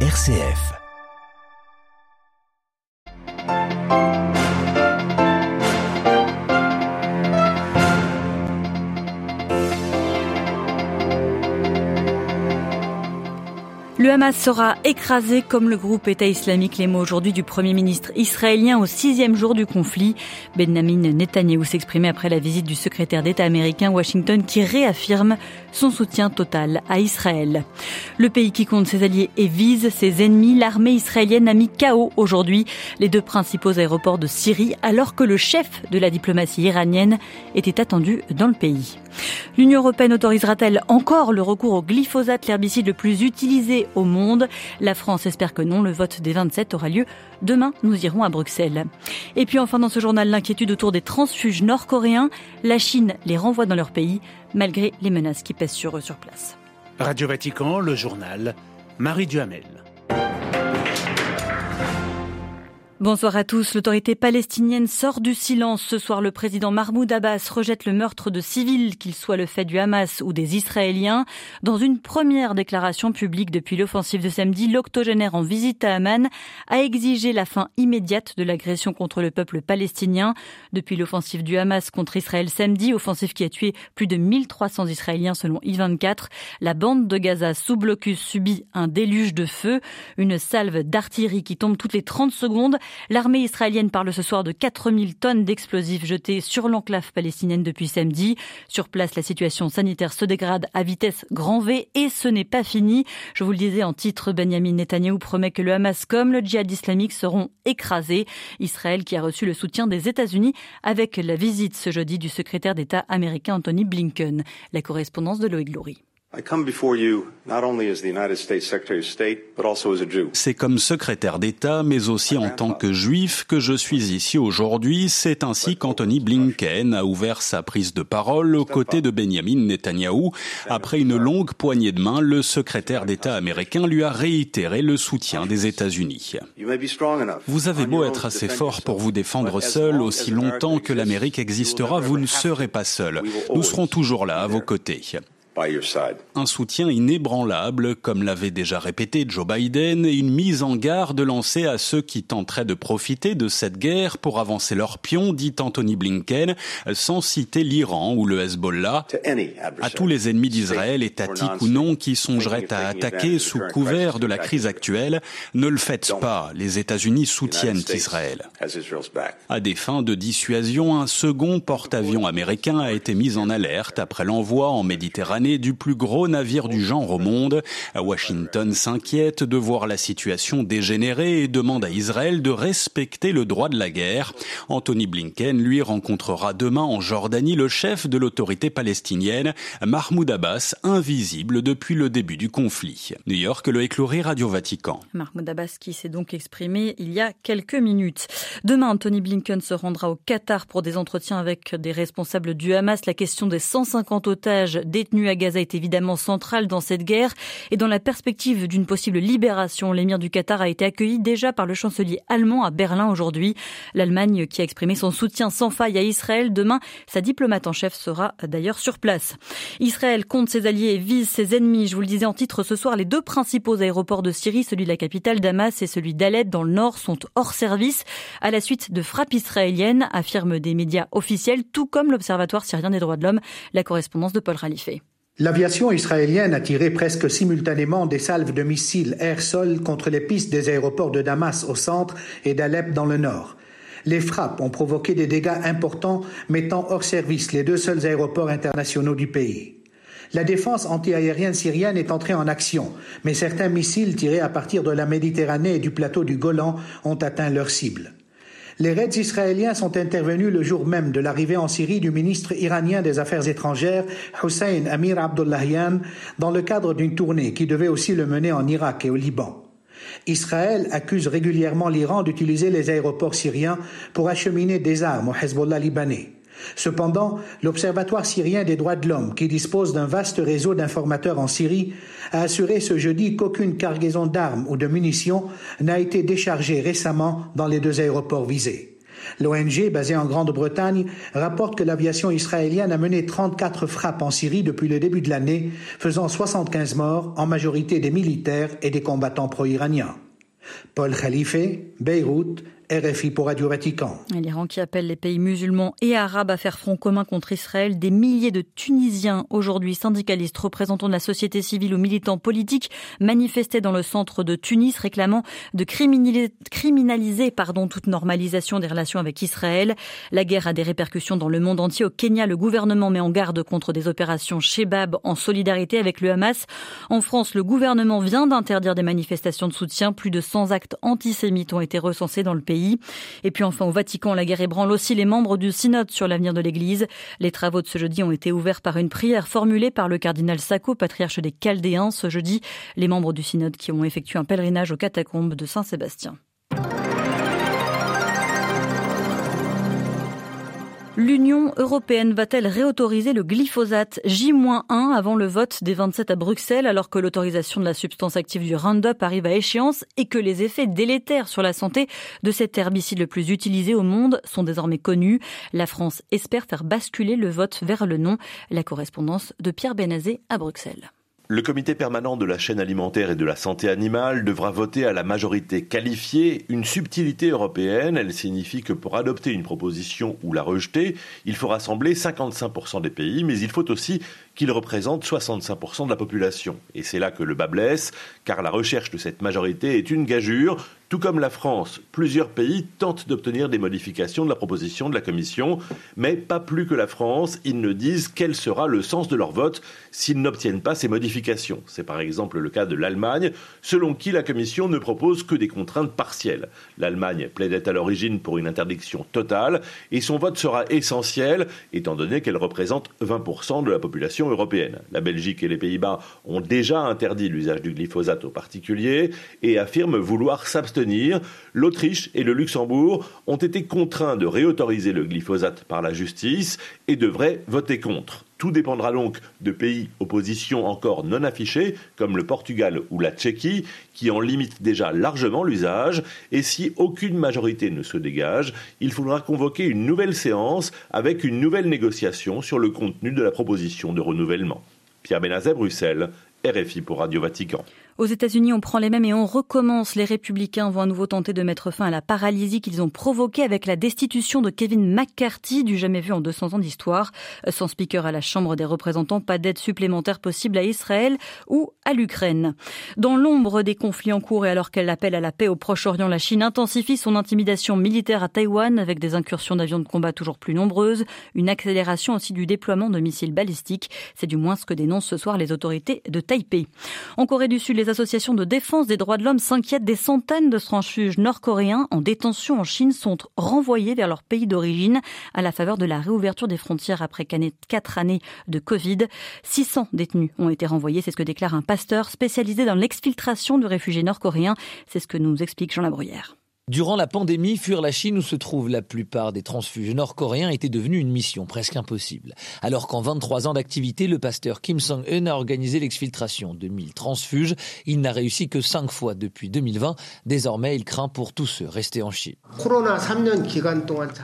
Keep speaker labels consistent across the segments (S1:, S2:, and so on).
S1: RCF.
S2: Le Hamas sera écrasé comme le groupe État islamique. Les mots aujourd'hui du Premier ministre israélien au sixième jour du conflit. Benjamin Netanyahu s'exprimait après la visite du secrétaire d'État américain Washington qui réaffirme son soutien total à Israël. Le pays qui compte ses alliés et vise ses ennemis, l'armée israélienne a mis KO aujourd'hui les deux principaux aéroports de Syrie alors que le chef de la diplomatie iranienne était attendu dans le pays. L'Union européenne autorisera-t-elle encore le recours au glyphosate, l'herbicide le plus utilisé au monde La France espère que non. Le vote des 27 aura lieu demain. Nous irons à Bruxelles. Et puis enfin dans ce journal, l'inquiétude autour des transfuges nord-coréens. La Chine les renvoie dans leur pays malgré les menaces qui pèsent sur eux sur place.
S3: Radio Vatican, le journal, Marie Duhamel.
S2: Bonsoir à tous. L'autorité palestinienne sort du silence. Ce soir, le président Mahmoud Abbas rejette le meurtre de civils, qu'il soit le fait du Hamas ou des Israéliens. Dans une première déclaration publique depuis l'offensive de samedi, l'octogénaire en visite à Amman a exigé la fin immédiate de l'agression contre le peuple palestinien. Depuis l'offensive du Hamas contre Israël samedi, offensive qui a tué plus de 1300 Israéliens selon I-24, la bande de Gaza sous blocus subit un déluge de feu, une salve d'artillerie qui tombe toutes les 30 secondes L'armée israélienne parle ce soir de 4000 tonnes d'explosifs jetés sur l'enclave palestinienne depuis samedi. Sur place, la situation sanitaire se dégrade à vitesse grand V et ce n'est pas fini. Je vous le disais en titre, Benjamin Netanyahu promet que le Hamas comme le djihad islamique seront écrasés. Israël qui a reçu le soutien des États-Unis avec la visite ce jeudi du secrétaire d'État américain Anthony Blinken. La correspondance de Loïc Glory.
S4: C'est comme secrétaire d'État, mais aussi en tant que juif, que je suis ici aujourd'hui. C'est ainsi qu'Anthony Blinken a ouvert sa prise de parole aux côtés de Benjamin Netanyahu. Après une longue poignée de main, le secrétaire d'État américain lui a réitéré le soutien des États-Unis. Vous avez beau être assez fort pour vous défendre seul, aussi longtemps que l'Amérique existera, vous ne serez pas seul. Nous serons toujours là à vos côtés. Un soutien inébranlable, comme l'avait déjà répété Joe Biden, et une mise en garde lancée à ceux qui tenteraient de profiter de cette guerre pour avancer leurs pions, dit Anthony Blinken, sans citer l'Iran ou le Hezbollah, à tous les ennemis d'Israël, étatiques ou non, qui songeraient à attaquer sous couvert de la crise actuelle, ne le faites pas, les États-Unis soutiennent Israël. À des fins de dissuasion, un second porte-avions américain a été mis en alerte après l'envoi en Méditerranée du plus gros navire du genre au monde. Washington s'inquiète de voir la situation dégénérer et demande à Israël de respecter le droit de la guerre. Anthony Blinken, lui, rencontrera demain en Jordanie le chef de l'autorité palestinienne, Mahmoud Abbas, invisible depuis le début du conflit. New York, le écloré Radio Vatican.
S2: Mahmoud Abbas qui s'est donc exprimé il y a quelques minutes. Demain, Anthony Blinken se rendra au Qatar pour des entretiens avec des responsables du Hamas. La question des 150 otages détenus à Gaza est évidemment centrale dans cette guerre et dans la perspective d'une possible libération, l'émir du Qatar a été accueilli déjà par le chancelier allemand à Berlin aujourd'hui. L'Allemagne qui a exprimé son soutien sans faille à Israël. Demain, sa diplomate en chef sera d'ailleurs sur place. Israël compte ses alliés et vise ses ennemis. Je vous le disais en titre ce soir, les deux principaux aéroports de Syrie, celui de la capitale Damas et celui d'Alep dans le nord, sont hors service à la suite de frappes israéliennes, affirment des médias officiels, tout comme l'Observatoire syrien des droits de l'homme. La correspondance de Paul Ralifé.
S5: L'aviation israélienne a tiré presque simultanément des salves de missiles air-sol contre les pistes des aéroports de Damas au centre et d'Alep dans le nord. Les frappes ont provoqué des dégâts importants, mettant hors service les deux seuls aéroports internationaux du pays. La défense antiaérienne syrienne est entrée en action, mais certains missiles tirés à partir de la Méditerranée et du plateau du Golan ont atteint leur cible. Les raids israéliens sont intervenus le jour même de l'arrivée en Syrie du ministre iranien des Affaires étrangères, Hussein Amir Abdullahian, dans le cadre d'une tournée qui devait aussi le mener en Irak et au Liban. Israël accuse régulièrement l'Iran d'utiliser les aéroports syriens pour acheminer des armes au Hezbollah libanais. Cependant, l'Observatoire syrien des droits de l'homme, qui dispose d'un vaste réseau d'informateurs en Syrie, a assuré ce jeudi qu'aucune cargaison d'armes ou de munitions n'a été déchargée récemment dans les deux aéroports visés. L'ONG, basée en Grande-Bretagne, rapporte que l'aviation israélienne a mené 34 frappes en Syrie depuis le début de l'année, faisant 75 morts, en majorité des militaires et des combattants pro-iraniens. Paul Khalife, Beyrouth, RFI pour Radio Vatican.
S2: L'Iran qui appelle les pays musulmans et arabes à faire front commun contre Israël. Des milliers de Tunisiens, aujourd'hui syndicalistes, représentants de la société civile ou militants politiques, manifestaient dans le centre de Tunis réclamant de criminaliser, criminaliser pardon, toute normalisation des relations avec Israël. La guerre a des répercussions dans le monde entier. Au Kenya, le gouvernement met en garde contre des opérations Shebab en solidarité avec le Hamas. En France, le gouvernement vient d'interdire des manifestations de soutien. Plus de 100 actes antisémites ont été recensés dans le pays. Et puis enfin, au Vatican, la guerre ébranle aussi les membres du synode sur l'avenir de l'Église. Les travaux de ce jeudi ont été ouverts par une prière formulée par le cardinal Sacco, patriarche des Chaldéens. Ce jeudi, les membres du synode qui ont effectué un pèlerinage aux catacombes de Saint-Sébastien. L'Union européenne va-t-elle réautoriser le glyphosate J-1 avant le vote des 27 à Bruxelles alors que l'autorisation de la substance active du Roundup arrive à échéance et que les effets délétères sur la santé de cet herbicide le plus utilisé au monde sont désormais connus? La France espère faire basculer le vote vers le non. La correspondance de Pierre Benazé à Bruxelles.
S1: Le comité permanent de la chaîne alimentaire et de la santé animale devra voter à la majorité qualifiée une subtilité européenne. Elle signifie que pour adopter une proposition ou la rejeter, il faut rassembler 55% des pays, mais il faut aussi qu'il représente 65% de la population. Et c'est là que le bas blesse, car la recherche de cette majorité est une gageure. Tout comme la France, plusieurs pays tentent d'obtenir des modifications de la proposition de la Commission, mais pas plus que la France, ils ne disent quel sera le sens de leur vote s'ils n'obtiennent pas ces modifications. C'est par exemple le cas de l'Allemagne, selon qui la Commission ne propose que des contraintes partielles. L'Allemagne plaidait à l'origine pour une interdiction totale, et son vote sera essentiel, étant donné qu'elle représente 20% de la population européenne. La Belgique et les Pays-Bas ont déjà interdit l'usage du glyphosate aux particuliers et affirment vouloir s'abstenir. L'Autriche et le Luxembourg ont été contraints de réautoriser le glyphosate par la justice et devraient voter contre. Tout dépendra donc de pays opposition encore non affichés, comme le Portugal ou la Tchéquie, qui en limitent déjà largement l'usage. Et si aucune majorité ne se dégage, il faudra convoquer une nouvelle séance avec une nouvelle négociation sur le contenu de la proposition de renouvellement. Pierre Benazet, Bruxelles, RFI pour Radio Vatican.
S2: Aux États-Unis, on prend les mêmes et on recommence. Les républicains vont à nouveau tenter de mettre fin à la paralysie qu'ils ont provoquée avec la destitution de Kevin McCarthy, du jamais vu en 200 ans d'histoire. Sans speaker à la Chambre des représentants, pas d'aide supplémentaire possible à Israël ou à l'Ukraine. Dans l'ombre des conflits en cours et alors qu'elle appelle à la paix au Proche-Orient, la Chine intensifie son intimidation militaire à Taïwan avec des incursions d'avions de combat toujours plus nombreuses, une accélération aussi du déploiement de missiles balistiques. C'est du moins ce que dénoncent ce soir les autorités de Taipei. En Corée du Sud, les associations de défense des droits de l'homme s'inquiètent des centaines de transfuges nord-coréens en détention en Chine sont renvoyés vers leur pays d'origine à la faveur de la réouverture des frontières après quatre années de Covid. 600 détenus ont été renvoyés, c'est ce que déclare un pasteur spécialisé dans l'exfiltration de réfugiés nord-coréens. C'est ce que nous explique Jean Labruyère.
S6: Durant la pandémie, fuir la Chine où se trouvent la plupart des transfuges nord-coréens était devenue une mission presque impossible. Alors qu'en 23 ans d'activité, le pasteur Kim Song-eun a organisé l'exfiltration de 1000 transfuges, il n'a réussi que 5 fois depuis 2020. Désormais, il craint pour tous ceux restés en Chine.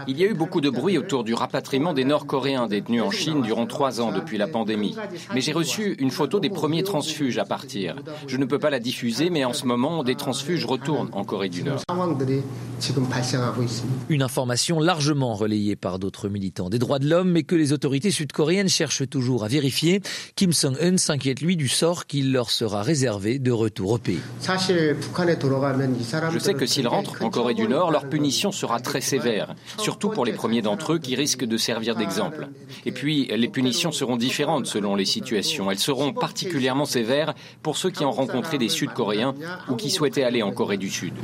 S7: Il y a eu beaucoup de bruit autour du rapatriement des Nord-Coréens détenus en Chine durant 3 ans depuis la pandémie. Mais j'ai reçu une photo des premiers transfuges à partir. Je ne peux pas la diffuser, mais en ce moment, des transfuges retournent en Corée du Nord.
S6: Une information largement relayée par d'autres militants des droits de l'homme, mais que les autorités sud-coréennes cherchent toujours à vérifier. Kim Song-eun s'inquiète lui du sort qu'il leur sera réservé de retour au pays.
S7: Je sais que s'ils rentrent en Corée du Nord, leur punition sera très sévère, surtout pour les premiers d'entre eux qui risquent de servir d'exemple. Et puis, les punitions seront différentes selon les situations. Elles seront particulièrement sévères pour ceux qui ont rencontré des Sud-Coréens ou qui souhaitaient aller en Corée du Sud.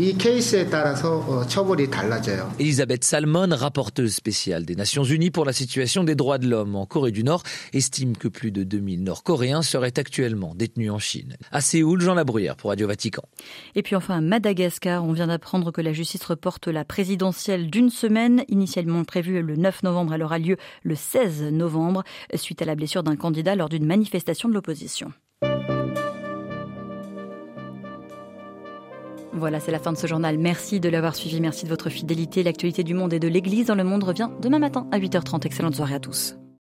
S6: Elisabeth Salmon, rapporteuse spéciale des Nations Unies pour la situation des droits de l'homme en Corée du Nord, estime que plus de 2000 Nord-Coréens seraient actuellement détenus en Chine. À Séoul, Jean Labruyère pour Radio Vatican.
S2: Et puis enfin, à Madagascar, on vient d'apprendre que la justice reporte la présidentielle d'une semaine, initialement prévue le 9 novembre, elle aura lieu le 16 novembre, suite à la blessure d'un candidat lors d'une manifestation de l'opposition. Voilà, c'est la fin de ce journal. Merci de l'avoir suivi, merci de votre fidélité. L'actualité du monde et de l'Église dans le monde revient demain matin à 8h30. Excellente soirée à tous.